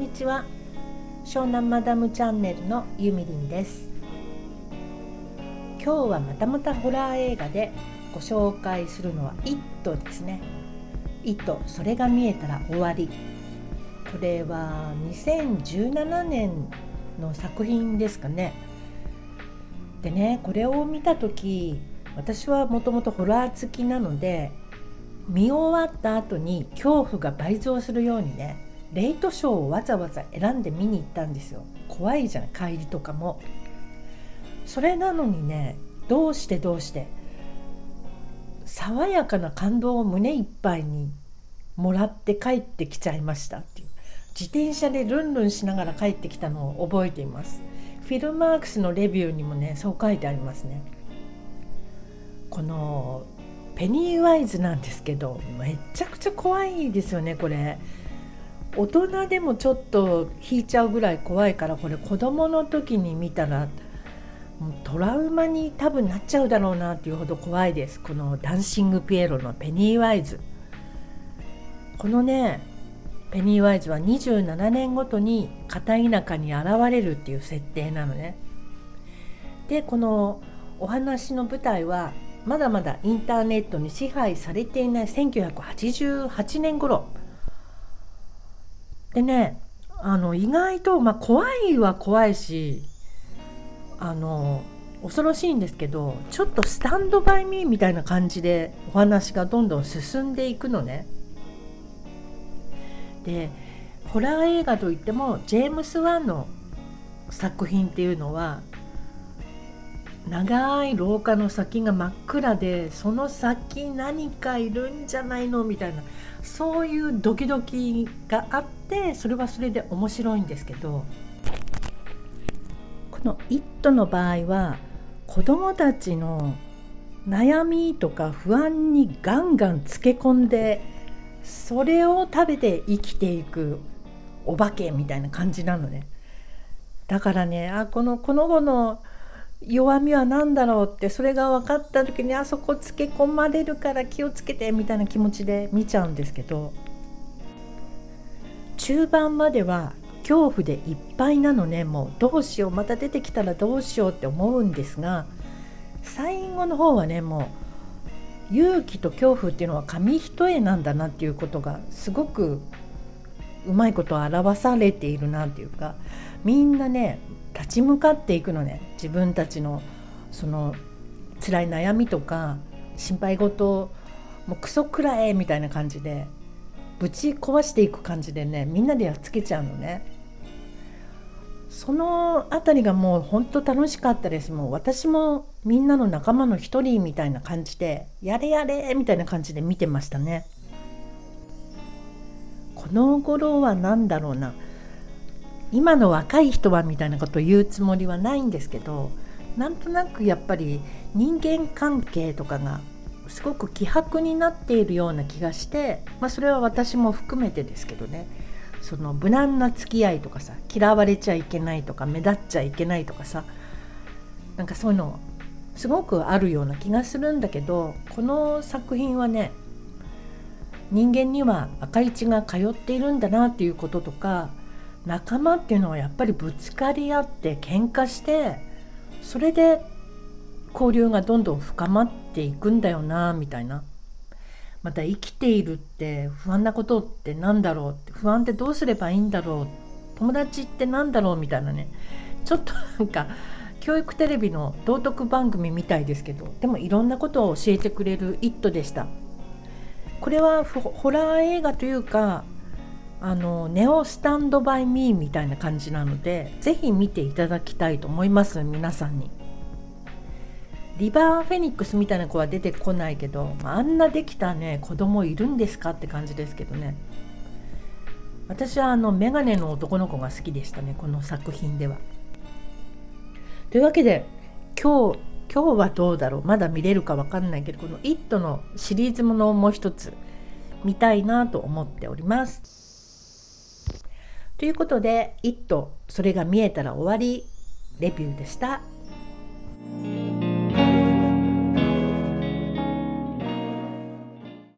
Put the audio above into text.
んにちは。湘南マダムチャンネルのゆみりんです。今日はまたまたホラー映画でご紹介するのは「イット!」ですね「イットそれが見えたら終わり」これは2017年の作品ですかね。でねこれを見た時私はもともとホラー好きなので見終わった後に恐怖が倍増するようにねレイトショーをわざわざ選んで見に行ったんですよ。怖いじゃん帰りとかも。それなのにねどうしてどうして爽やかな感動を胸いっぱいにもらって帰ってきちゃいましたっていう。自転車でルンルンしながら帰ってきたのを覚えています。フィルマークスのレビューにもねそう書いてありますね。このペニーワイズなんですけどめちゃくちゃ怖いですよねこれ。大人でもちょっと引いちゃうぐらい怖いからこれ子供の時に見たらもうトラウマに多分なっちゃうだろうなっていうほど怖いです。このダンシングピエロのペニーワイズ。このねペニーワイズは27年ごとに片田舎に現れるっていう設定なのね。でこのお話の舞台はまだまだインターネットに支配されていない1988年頃。でねあの意外と、まあ、怖いは怖いしあの恐ろしいんですけどちょっとスタンドバイミーみたいな感じでお話がどんどん進んでいくのね。でホラー映画といってもジェームス・ワンの作品っていうのは長い廊下の先が真っ暗でその先何かいるんじゃないの？みたいなそういうドキドキがあってそれはそれで面白いんですけどこの「イット!」の場合は子どもたちの悩みとか不安にガンガンつけ込んでそれを食べて生きていくお化けみたいな感じなのねだからねあこのこの後の弱みは何だろうってそれが分かった時にあそこつけ込まれるから気をつけてみたいな気持ちで見ちゃうんですけど中盤までは恐怖でいっぱいなのね。もうどうしようまた出てきたらどうしようって思うんですが最後の方はねもう勇気と恐怖っていうのは紙一重なんだなっていうことがすごくうまいこと表されているなっていうかみんなね立ち向かっていくのね。自分たちのその辛い悩みとか心配事もうクソくらえみたいな感じでぶち壊していく感じでねみんなでやっつけちゃうのね。その辺りがもう本当楽しかったです。もう私もみんなの仲間の一人みたいな感じでやれやれみたいな感じで見てましたね。この頃は何だろうな。今の若い人はみたいなことを言うつもりはないんですけどなんとなくやっぱり人間関係とかがすごく希薄になっているような気がして、まあ、それは私も含めてですけどね。その無難な付き合いとかさ嫌われちゃいけないとか目立っちゃいけないとかさなんかそういうのすごくあるような気がするんだけどこの作品はね人間には赤い血が通っているんだなっていうこととか仲間っていうのはやっぱりぶつかり合って喧嘩してそれで交流がどんどん深まっていくんだよなみたいなまた生きているって不安なことって何だろうって不安ってどうすればいいんだろう友達って何だろうみたいなねちょっとなんか教育テレビの道徳番組みたいですけどでもいろんなことを教えてくれる「イット!」でしたこれはホラー映画というかあのネオスタンドバイミーみたいな感じなのでぜひ見ていただきたいと思います皆さんに。リバーフェニックスみたいな子は出てこないけどあんなできたね子供いるんですかって感じですけどね。私はあのメガネの男の子が好きでしたねこの作品では。というわけで今日今日はどうだろうまだ見れるか分かんないけどこの「イット!」のシリーズものをもう一つ見たいなと思っております。ということで「イット!」それが見えたら終わりレビューでした。